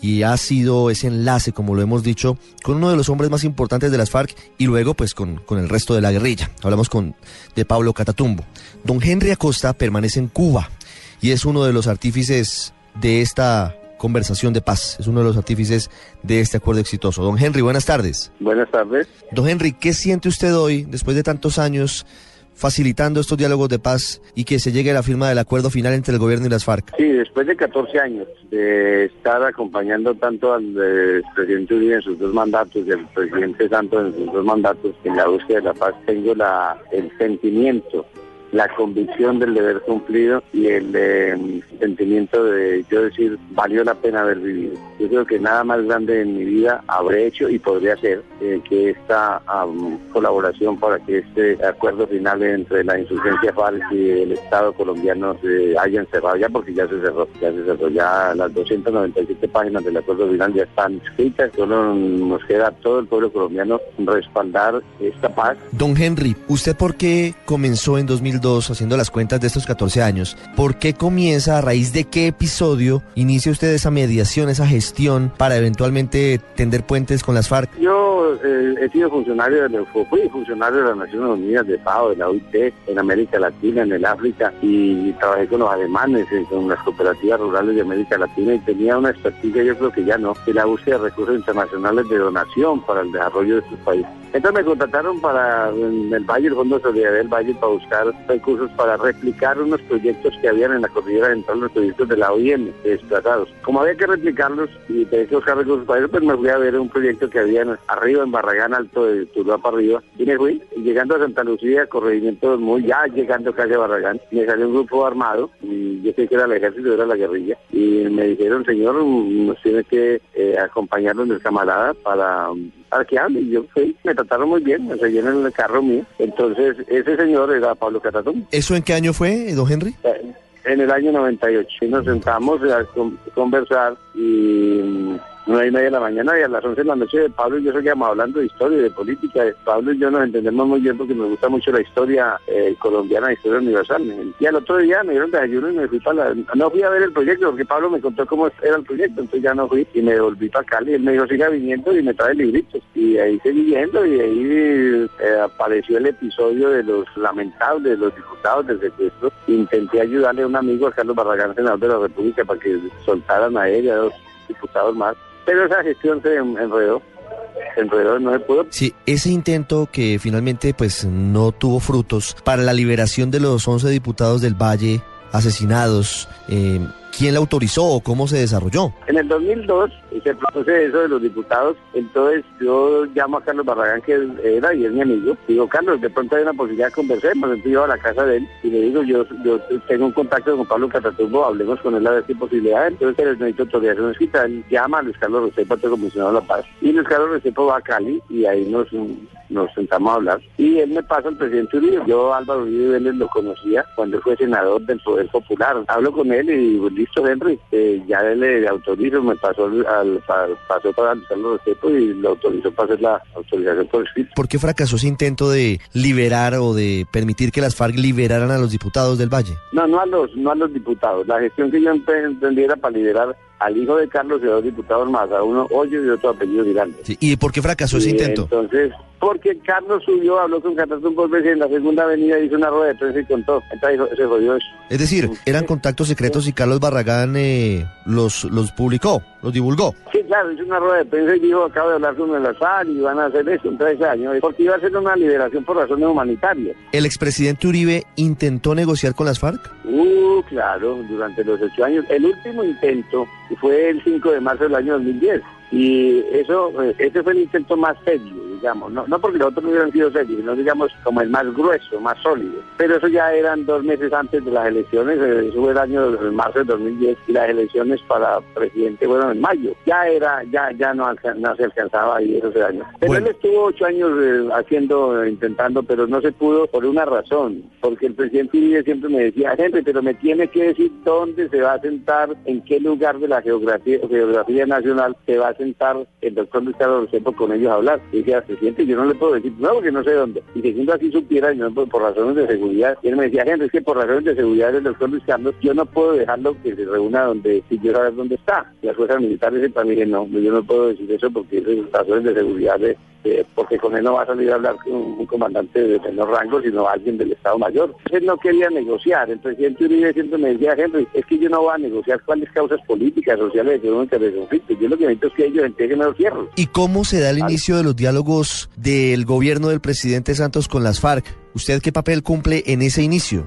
y ha sido ese enlace, como lo hemos dicho, con uno de los hombres más importantes de las FARC y luego pues con, con el resto de la guerrilla. Hablamos con de Pablo Catatumbo. Don Henry Acosta permanece en Cuba y es uno de los artífices de esta conversación de paz, es uno de los artífices de este acuerdo exitoso. Don Henry, buenas tardes. Buenas tardes. Don Henry, ¿qué siente usted hoy, después de tantos años facilitando estos diálogos de paz y que se llegue a la firma del acuerdo final entre el gobierno y las FARC. Sí, después de 14 años de estar acompañando tanto al eh, presidente Uribe en sus dos mandatos y al presidente Santos en sus dos mandatos en la búsqueda de la paz, tengo la, el sentimiento la convicción del deber cumplido y el eh, sentimiento de yo decir valió la pena haber vivido. Yo creo que nada más grande en mi vida habré hecho y podría ser eh, que esta colaboración para que este acuerdo final entre la insurgencia FARC y el Estado colombiano se hayan cerrado ya porque ya se cerró, ya se cerró, ya las 297 páginas del acuerdo final ya están escritas, solo nos queda a todo el pueblo colombiano respaldar esta paz. Don Henry, ¿usted por qué comenzó en 2000 haciendo las cuentas de estos 14 años, ¿por qué comienza, a raíz de qué episodio inicia usted esa mediación, esa gestión para eventualmente tender puentes con las FARC? Yo eh, he sido funcionario de fui funcionario de las Naciones Unidas, de FAO, de la OIT, en América Latina, en el África, y trabajé con los alemanes, con las cooperativas rurales de América Latina, y tenía una expertise, yo creo que ya no, de la búsqueda de recursos internacionales de donación para el desarrollo de estos países. Entonces me contrataron para en el Valle, el Fondo de Solidaridad del Valle, para buscar recursos para replicar unos proyectos que habían en la cordillera central, los proyectos de la OIM desplazados. Como había que replicarlos y tenía que buscar recursos para eso, pues me fui a ver un proyecto que había arriba en Barragán Alto de Tuluá para arriba. Y me fui, y llegando a Santa Lucía, corregimiento muy ya llegando casi a Barragán, me salió un grupo armado, y yo creí que era el ejército, era la guerrilla, y me dijeron, señor, nos tiene que eh, acompañarnos del camarada para para que hable. Y yo fui, me trataron muy bien, me seguían en el carro mío. Entonces, ese señor era Pablo Catatón. ¿Eso en qué año fue, don Henry? Eh, en el año 98. Y nos sentamos a conversar y nueve y media de la mañana y a las once de la noche Pablo y yo seguíamos hablando de historia y de política. Pablo y yo nos entendemos muy bien porque nos gusta mucho la historia eh, colombiana, la historia universal. Y al otro día me dieron desayuno y me fui para la... No fui a ver el proyecto porque Pablo me contó cómo era el proyecto, entonces ya no fui y me volví para Cali. Él me dijo, siga viniendo y me trae libritos. Y ahí seguí viendo y ahí eh, apareció el episodio de los lamentables, de los diputados del secuestro. Intenté ayudarle a un amigo, a Carlos Barragán, senador de la República, para que soltaran a él y a dos diputados más pero esa gestión se enredó. No se pudo. Sí, ese intento que finalmente pues no tuvo frutos para la liberación de los 11 diputados del Valle asesinados, eh, ¿Quién la autorizó o cómo se desarrolló? En el 2002 se produce eso de los diputados, entonces yo llamo a Carlos Barragán, que era y es mi amigo, digo, Carlos, de pronto hay una posibilidad de conversemos, entonces yo a la casa de él y le digo, yo, yo tengo un contacto con Pablo Catatumbo, hablemos con él a ver si hay posibilidad, entonces les necesito autorización escrita, él llama a Luis Carlos Restrepo, comisionado de la paz, y Luis Carlos Restrepo va a Cali y ahí nos nos sentamos a hablar y él me pasa al presidente Uribe. Yo Álvaro Uribe Vélez lo conocía cuando fue senador del Poder Popular. Hablo con él y listo Henry, eh, ya él le autorizo, me pasó al, pasó para los respeto y lo autorizó para hacer la autorización por escrito. ¿Por qué fracasó ese intento de liberar o de permitir que las FARC liberaran a los diputados del Valle? No, no a los, no a los diputados. La gestión que yo era para liberar al hijo de Carlos y a dos diputados más, a uno Hoyo y otro apellido Giraldo. ¿Y por qué fracasó ese intento? Entonces, porque Carlos subió, habló con Catatumbo por veces en la segunda avenida, hizo una rueda de prensa y contó. Entonces se jodió eso. Es decir, eran contactos secretos y Carlos Barragán eh, los, los publicó, los divulgó. Sí, claro, hizo una rueda de prensa y dijo, acabo de hablar con el azar y van a hacer eso en tres años, porque iba a ser una liberación por razones humanitarias. ¿El expresidente Uribe intentó negociar con las FARC? Uh, claro, durante los ocho años. El último intento fue el 5 de marzo del año 2010. Y eso, eh, ese fue el intento más serio digamos, no, no porque los otros no hubieran sido serios, sino digamos como el más grueso, más sólido. Pero eso ya eran dos meses antes de las elecciones, eh, eso fue el año de marzo de 2010 y las elecciones para presidente fueron en mayo. Ya era, ya, ya no, se alcanzaba ahí esos años. Pero Bueno. él estuvo ocho años eh, haciendo, eh, intentando, pero no se pudo por una razón, porque el presidente Uribe siempre me decía, gente, pero me tiene que decir dónde se va a sentar, en qué lugar de la geografía, geografía nacional se va a sentar el doctor Luis Carlos Restrepo con ellos a hablar. Y decía, presidente, yo no le puedo decir, no, porque no sé dónde. Y segundo así supiera, y no por, por razones de seguridad, y él me decía, gente, es que por razones de seguridad del doctor Luis Carlos, yo no puedo dejarlo que se reúna donde, si yo saber dónde está. Y las fuerzas militares también dije, no, yo no puedo decir eso porque es razones de seguridad de, eh, porque con él no va a salir a hablar con un comandante de menor rango, sino alguien del Estado Mayor. Él no quería negociar. El presidente Uribe siempre me decía, Henry, es que yo no voy a negociar cuáles causas políticas, sociales, económicas de conflicto. Yo lo que necesito es que ellos entreguen los fierros. ¿Y cómo se da el Vale. inicio de los diálogos del gobierno del presidente Santos con las FARC? ¿Usted qué papel cumple en ese inicio?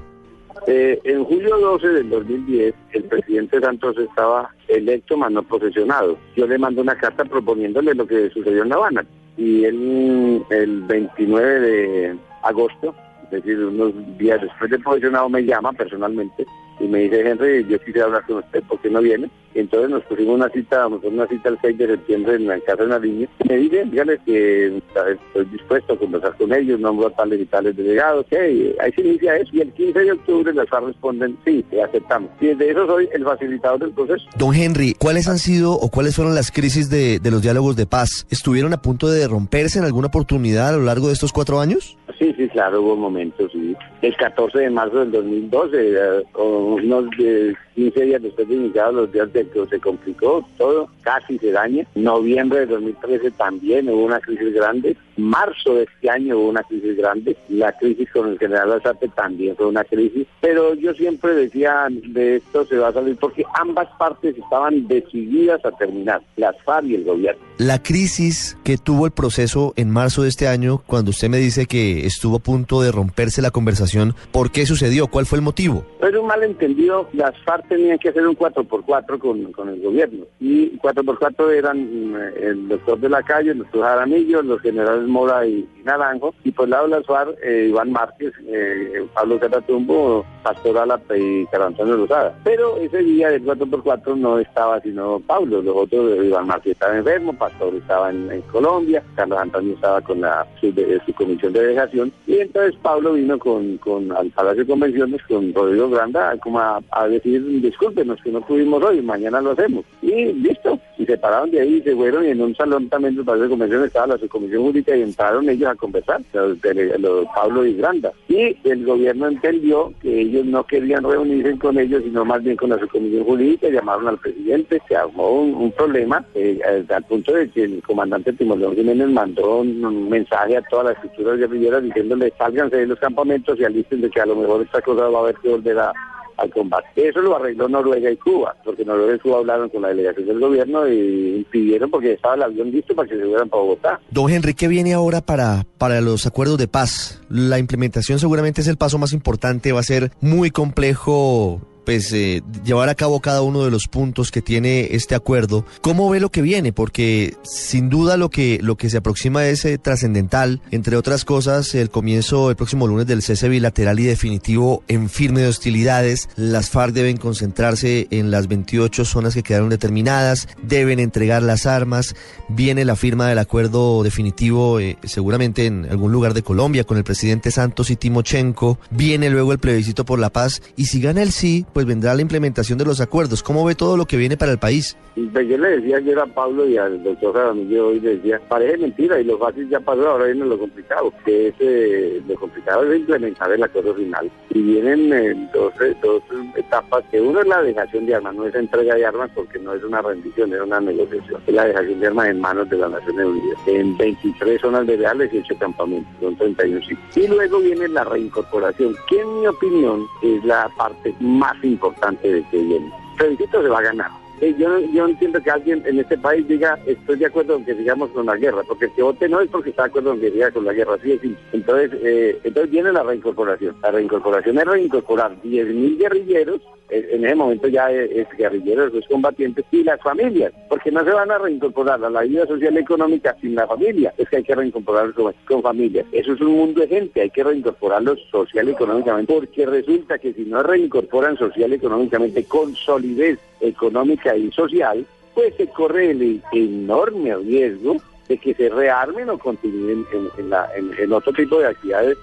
Eh, en julio 12 del 2010, el presidente Santos estaba electo, mas no posesionado. Yo le mando una carta proponiéndole lo que sucedió en La Habana. Y él, el 29 de agosto, es decir, unos días después de posesionado, me llama personalmente y me dice, Henry, yo quisiera hablar con usted, ¿por qué no viene? Entonces nos pusimos una cita, nos pusimos una cita el 6 de septiembre en la casa de Nariño. Me dice, dígale que estoy dispuesto a conversar con ellos, nombro a tales y tales delegados, que ahí se inicia eso. Y el 15 de octubre las FARC responden, sí, aceptamos. Y desde eso soy el facilitador del proceso. Don Henry, ¿cuáles han sido o cuáles fueron las crisis de, de los diálogos de paz? ¿Estuvieron a punto de romperse en alguna oportunidad a lo largo de estos cuatro años? Sí, sí, claro, hubo momentos, sí. El 14 de marzo del 2012, eh, o unos eh, 15 días después de iniciados los días de que se complicó todo, casi se daña. Noviembre de 2013 también hubo una crisis grande. Marzo de este año hubo una crisis grande. La crisis con el general Azate también fue una crisis. Pero yo siempre decía, de esto se va a salir porque ambas partes estaban decididas a terminar, las FARC y el gobierno. La crisis que tuvo el proceso en marzo de este año, cuando usted me dice que estuvo a punto de romperse la conversación, ¿por qué sucedió? ¿Cuál fue el motivo? Era un malentendido, las FARC tenían que hacer un 4x4 con, con el gobierno. Y 4x4 eran mm, el doctor de la calle, el doctor Jaramillo, los generales Mora y, y Naranjo. Y por el lado de las FARC, eh, Iván Márquez, eh, Pablo Catatumbo, Pastor Alapa y Carlos Antonio Rosada. Pero ese día del 4x4 no estaba sino Pablo, los otros, eh, Iván Márquez estaba enfermo, Pastor estaba en, Colombia, Carlos Antonio estaba con la su, de- su comisión de delegación. Y entonces Pablo vino con, con al Palacio de Convenciones con Rodrigo Granda como a decir discúlpenos que no pudimos hoy, mañana lo hacemos. Y listo, y se pararon de ahí y se fueron y en un salón también del Palacio de Convenciones estaba la subcomisión jurídica y entraron ellos a conversar, los, los Pablo y Granda. Y el gobierno entendió que ellos no querían reunirse con ellos, sino más bien con la subcomisión jurídica, llamaron al presidente, se armó un, problema eh, al punto de que el comandante Timolón Jiménez mandó un, un mensaje a todas las estructuras guerrilleras diciéndole sálganse de los campamentos y alisten de que a lo mejor esta cosa va a haber que volver a, al combate. Eso lo arregló Noruega y Cuba, porque Noruega y Cuba hablaron con la delegación del gobierno y impidieron porque estaba el avión listo para que se fueran para Bogotá. Don Henry, ¿qué viene ahora para, para los acuerdos de paz? La implementación seguramente es el paso más importante, va a ser muy complejo pues eh, llevar a cabo cada uno de los puntos que tiene este acuerdo. ¿Cómo ve lo que viene? Porque sin duda lo que lo que se aproxima es eh, trascendental, entre otras cosas, el comienzo el próximo lunes del cese bilateral y definitivo en firme de hostilidades. Las FARC deben concentrarse en las 28 zonas que quedaron determinadas, deben entregar las armas, viene la firma del acuerdo definitivo eh, seguramente en algún lugar de Colombia con el presidente Santos y Timochenko, viene luego el plebiscito por la paz y si gana el sí, pues vendrá la implementación de los acuerdos. ¿Cómo ve todo lo que viene para el país? Pues yo le decía ayer a Pablo y al doctor Jaramillo hoy, le decía, parece mentira y lo fácil ya pasó, ahora viene lo complicado, que es, eh, lo complicado es implementar el acuerdo final. Y vienen eh, dos, eh, dos etapas, que uno es la dejación de armas, no es entrega de armas porque no es una rendición, es una negociación, es la dejación de armas en manos de las Naciones Unidas, en 23 zonas de reales y 8 campamentos, son 31 sitios. Y luego viene la reincorporación, que en mi opinión es la parte más importante de que viene. Plebiscito se va a ganar. Yo, yo entiendo que alguien en este país diga estoy de acuerdo con que sigamos con la guerra, porque el que vote no es porque está de acuerdo con que siga con la guerra, así es. Entonces, eh, entonces viene la reincorporación. La reincorporación es reincorporar 10.000 guerrilleros en ese momento ya es, guerrilleros, es combatientes y las familias, porque no se van a reincorporar a la vida social y económica sin la familia, es que hay que reincorporarlos con, con familias. Eso es un mundo de gente, hay que reincorporarlos social y económicamente, porque resulta que si no reincorporan social y económicamente con solidez económica y social, pues se corre el enorme riesgo de que se rearmen o continúen en, otro tipo de actividades,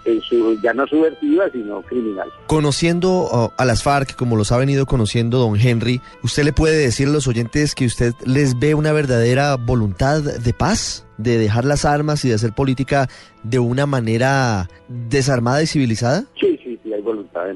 ya no subversivas, sino criminales. Conociendo oh, a las FARC, como los ha venido conociendo don Henry, ¿usted le puede decir a los oyentes que usted les ve una verdadera voluntad de paz? de dejar las armas y de hacer política de una manera desarmada y civilizada? Sí, voluntad.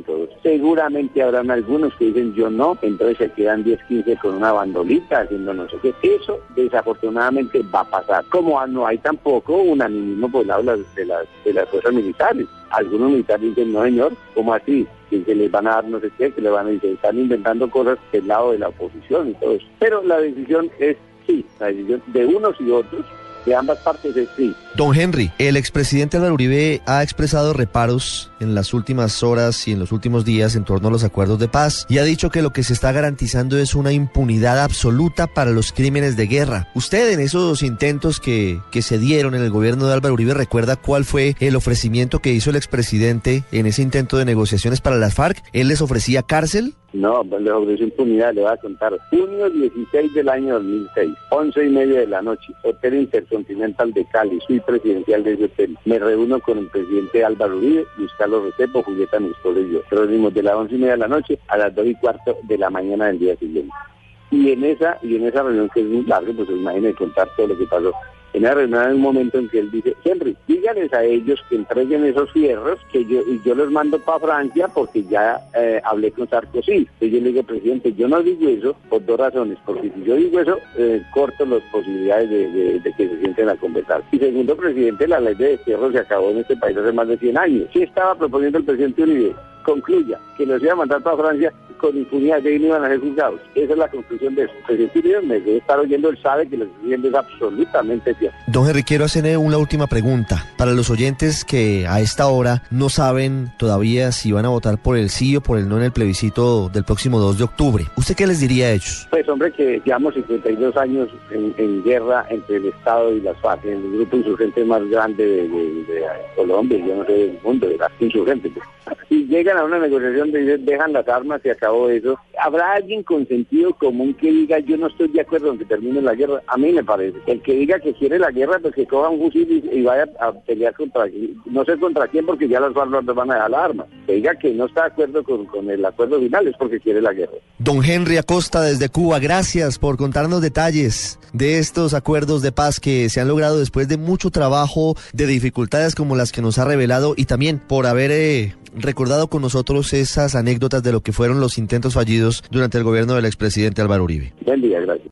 Seguramente habrán algunos que dicen yo no, entonces se quedan 10, 15 con una bandolita haciendo no sé qué. Eso desafortunadamente va a pasar. Como no hay tampoco un animismo por el lado de las, de las, fuerzas militares. Algunos militares dicen no señor, ¿cómo así? que les van a dar no sé qué, que le van a decir, están inventando cosas del lado de la oposición y todo eso. Pero la decisión es sí, la decisión de unos y otros de ambas partes. Don Henry, el expresidente Álvaro Uribe ha expresado reparos en las últimas horas y en los últimos días en torno a los acuerdos de paz y ha dicho que lo que se está garantizando es una impunidad absoluta para los crímenes de guerra. ¿Usted en esos intentos que, que se dieron en el gobierno de Álvaro Uribe recuerda cuál fue el ofrecimiento que hizo el expresidente en ese intento de negociaciones para las FARC? ¿Él les ofrecía cárcel? No, pues, les ofreció impunidad, le voy a contar. Junio 16 del año 2006, 11 y media de la noche, Hotel Intercontinental de Cali, soy presidencial de ese hotel. Me reúno con el presidente Álvaro Uribe, Luis Carlos Recepo, Julieta Néstor y yo. Reunimos de las 11 y media de la noche a las 2 y cuarto de la mañana del día siguiente. Y en esa, y en esa reunión que es muy larga, pues imagínense contar todo lo que pasó en la reunión hay un momento en que él dice, Henry, díganles a ellos que entreguen esos fierros que yo y yo los mando para Francia porque ya eh, hablé con Sarkozy. Entonces yo le digo, presidente, yo no digo eso por dos razones, porque si yo digo eso, eh, corto las posibilidades de, que se sienten a conversar. Y segundo, presidente, la ley de fierro se acabó en este país hace más de 100 años. ¿Qué estaba proponiendo el presidente Uribe? concluya que los iba a mandar para Francia con impunidad, de ahí no iban a ser juzgados. Esa es la conclusión de eso. Presidente me debe estar oyendo, él sabe que lo que diciendo es absolutamente cierto. Don Henry, quiero hacerle una última pregunta. Para los oyentes que a esta hora no saben todavía si van a votar por el sí o por el no en el plebiscito del próximo 2 de octubre, ¿usted qué les diría a ellos? Pues hombre, que llevamos 52 años en, guerra entre el Estado y las FARC, el grupo insurgente más grande de, de Colombia, yo no sé del mundo, de las insurgentes. Si llegan a una negociación de dejan las armas y eso, ¿habrá alguien con sentido común que diga yo no estoy de acuerdo en que termine la guerra? A mí me parece. El que diga que quiere la guerra, pues que coja un fusil y, vaya a pelear contra, no sé contra quién, porque ya las armas van a dejar la arma. Que diga que no está de acuerdo con, con el acuerdo final es porque quiere la guerra. Don Henry Acosta desde Cuba, gracias por contarnos detalles de estos acuerdos de paz que se han logrado después de mucho trabajo, de dificultades como las que nos ha revelado y también por haber eh, recordado con nosotros esas anécdotas de lo que fueron los intentos fallidos durante el gobierno del expresidente Álvaro Uribe. Buen día, gracias.